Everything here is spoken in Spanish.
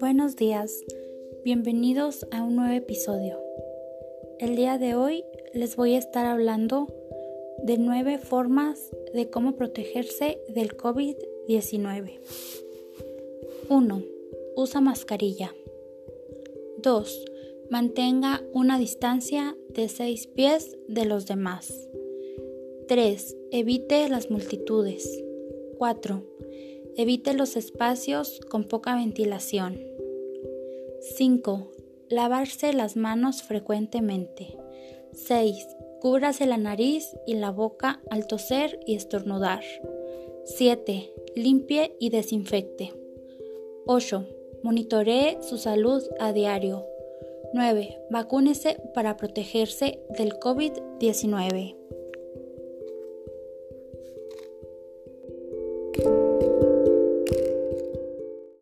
Buenos días, bienvenidos a un nuevo episodio. El día de hoy les voy a estar hablando de nueve formas de cómo protegerse del COVID-19. 1. Usa mascarilla. 2. Mantenga una distancia de 6 pies de los demás. 3. Evite las multitudes. 4. Evite los espacios con poca ventilación. 5. Lavarse las manos frecuentemente. 6. Cúbrase la nariz y la boca al toser y estornudar. 7. Limpie y desinfecte. 8. Monitoree su salud a diario. 9. Vacúnese para protegerse del COVID-19.